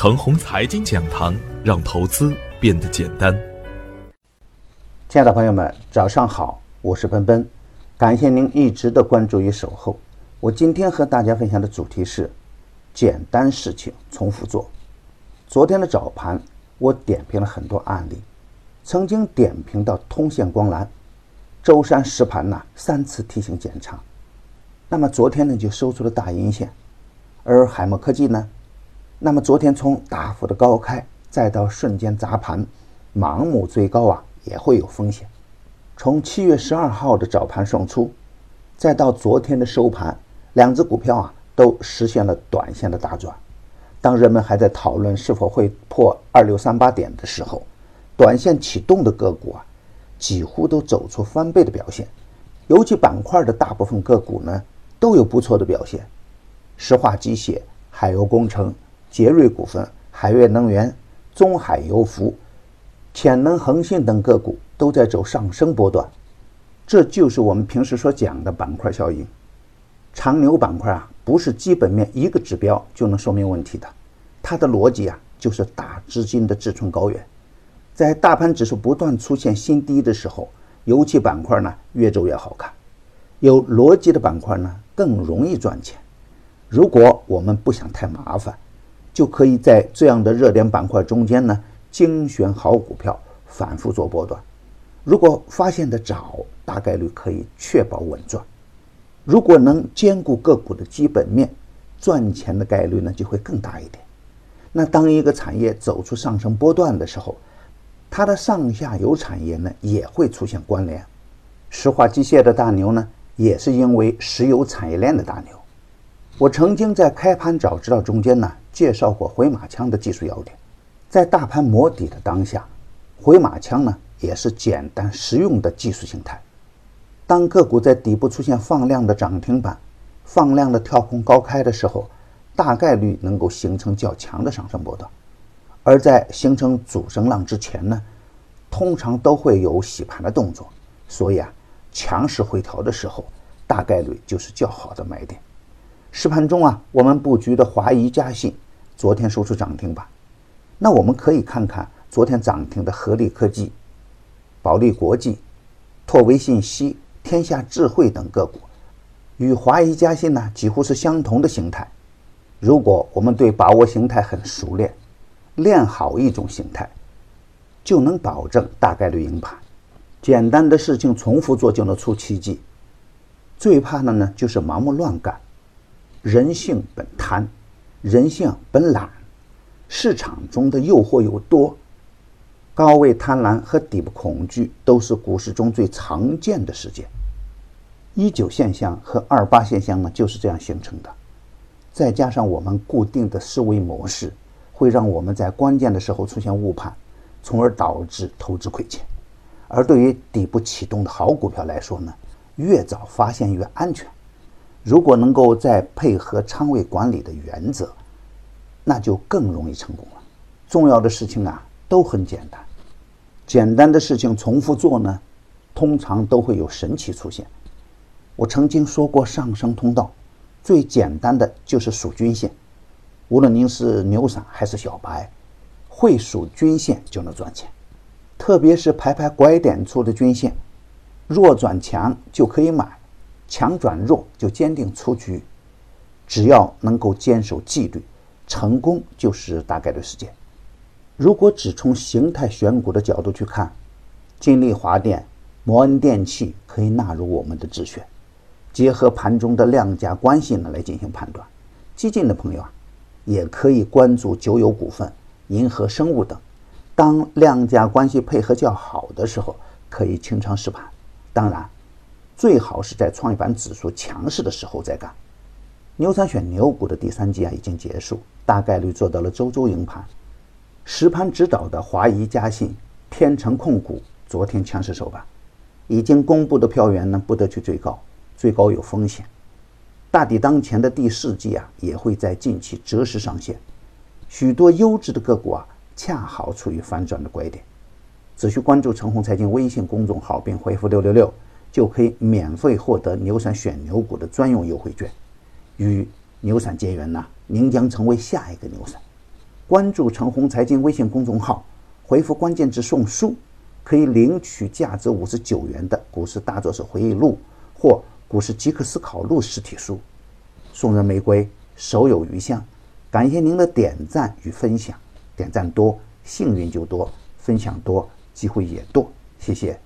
程红财经讲堂，让投资变得简单。亲爱的朋友们，早上好，我是奔奔，感谢您一直的关注与守候。我今天和大家分享的主题是：简单事情重复做。昨天的早盘，我点评了很多案例，曾经点评到通线光缆，舟山实盘呢三次提醒减仓，那么昨天呢就收出了大阴线，而海默科技呢？那么昨天从大幅的高开，再到瞬间砸盘，盲目追高啊，也会有风险。从七月十二号的早盘送出，再到昨天的收盘，两只股票啊都实现了短线的大转。当人们还在讨论是否会破二六三八点的时候，短线启动的个股啊，几乎都走出翻倍的表现。尤其板块的大部分个股呢，都有不错的表现。石化机械、海油工程。杰瑞股份、海悦能源、中海油服、潜能恒信等个股都在走上升波段，这就是我们平时所讲的板块效应。长牛板块啊，不是基本面一个指标就能说明问题的，它的逻辑啊，就是大资金的志存高远。在大盘指数不断出现新低的时候，油气板块呢越走越好看，有逻辑的板块呢更容易赚钱。如果我们不想太麻烦。就可以在这样的热点板块中间呢，精选好股票，反复做波段。如果发现的早，大概率可以确保稳赚。如果能兼顾个股的基本面，赚钱的概率呢就会更大一点。那当一个产业走出上升波段的时候，它的上下游产业呢也会出现关联。石化机械的大牛呢，也是因为石油产业链的大牛。我曾经在开盘早知道中间呢。介绍过回马枪的技术要点，在大盘磨底的当下，回马枪呢也是简单实用的技术形态。当个股在底部出现放量的涨停板、放量的跳空高开的时候，大概率能够形成较强的上升波段；而在形成主升浪之前呢，通常都会有洗盘的动作。所以啊，强势回调的时候，大概率就是较好的买点。实盘中啊，我们布局的华谊嘉信。昨天收出涨停板，那我们可以看看昨天涨停的合力科技、保利国际、拓维信息、天下智慧等个股，与华谊嘉信呢几乎是相同的形态。如果我们对把握形态很熟练，练好一种形态，就能保证大概率赢盘。简单的事情重复做就能出奇迹，最怕的呢就是盲目乱干。人性本贪。人性本懒，市场中的诱惑又多，高位贪婪和底部恐惧都是股市中最常见的事件。一九现象和二八现象呢就是这样形成的。再加上我们固定的思维模式，会让我们在关键的时候出现误判，从而导致投资亏钱。而对于底部启动的好股票来说呢，越早发现越安全。如果能够再配合仓位管理的原则，那就更容易成功了。重要的事情啊都很简单，简单的事情重复做呢，通常都会有神奇出现。我曾经说过，上升通道最简单的就是数均线。无论您是牛散还是小白，会数均线就能赚钱。特别是排排拐点处的均线，弱转强就可以买。强转弱就坚定出局，只要能够坚守纪律，成功就是大概率事件。如果只从形态选股的角度去看，金利华电、摩恩电器可以纳入我们的自选，结合盘中的量价关系呢来进行判断。激进的朋友啊，也可以关注九友股份、银河生物等。当量价关系配合较好的时候，可以清仓试盘。当然。最好是在创业板指数强势的时候再干。牛散选牛股的第三季啊已经结束，大概率做到了周周赢盘。实盘指导的华谊嘉信、天成控股昨天强势收盘，已经公布的票源呢不得去追高，追高有风险。大抵当前的第四季啊也会在近期择时上线，许多优质的个股啊恰好处于反转的拐点。只需关注陈红财经微信公众号并回复六六六。就可以免费获得牛散选牛股的专用优惠券，与牛散结缘呢，您将成为下一个牛散。关注陈红财经微信公众号，回复关键字“送书”，可以领取价值五十九元的《股市大作手回忆录》或《股市即刻思考录》实体书。送人玫瑰，手有余香。感谢您的点赞与分享，点赞多，幸运就多；分享多，机会也多。谢谢。